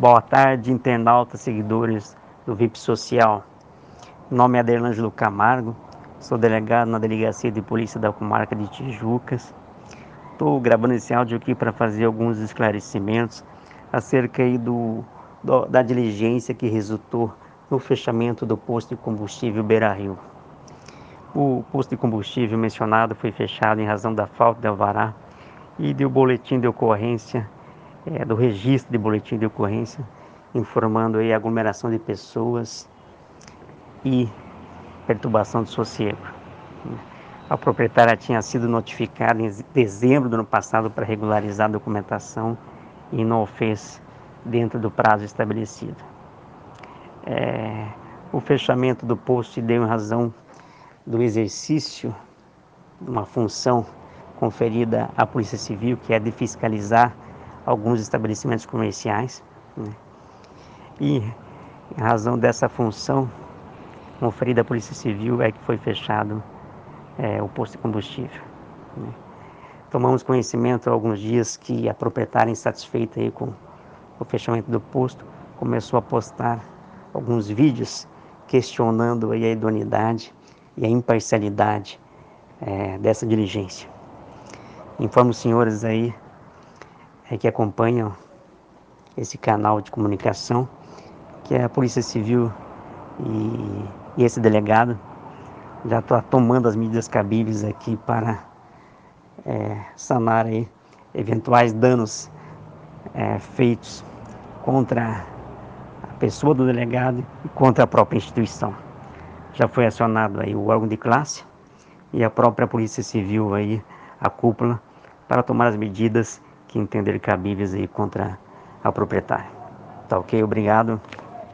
Boa tarde, internautas, seguidores do VIP Social. Meu nome é Aderlângelo Camargo, sou delegado na Delegacia de Polícia da Comarca de Tijucas. Estou gravando esse áudio aqui para fazer alguns esclarecimentos acerca aí do, do, da diligência que resultou no fechamento do posto de combustível Beira Rio. O posto de combustível mencionado foi fechado em razão da falta de alvará e do boletim de ocorrência é, do registro de boletim de ocorrência, informando aí a aglomeração de pessoas e perturbação do sossego. A proprietária tinha sido notificada em dezembro do ano passado para regularizar a documentação e não o fez dentro do prazo estabelecido. É, o fechamento do posto deu em razão do exercício de uma função conferida à Polícia Civil, que é de fiscalizar alguns estabelecimentos comerciais. Né? E em razão dessa função conferida à Polícia Civil é que foi fechado é, o posto de combustível. Né? Tomamos conhecimento há alguns dias que a proprietária insatisfeita aí com o fechamento do posto começou a postar alguns vídeos questionando a idoneidade e a imparcialidade é, dessa diligência. Informo os senhores aí é, que acompanham esse canal de comunicação, que é a Polícia Civil e, e esse delegado já está tomando as medidas cabíveis aqui para é, sanar aí eventuais danos é, feitos contra a pessoa do delegado e contra a própria instituição. Já foi acionado aí o órgão de classe e a própria Polícia Civil aí, a cúpula, para tomar as medidas que entender cabíveis aí contra a proprietária. Tá ok? Obrigado.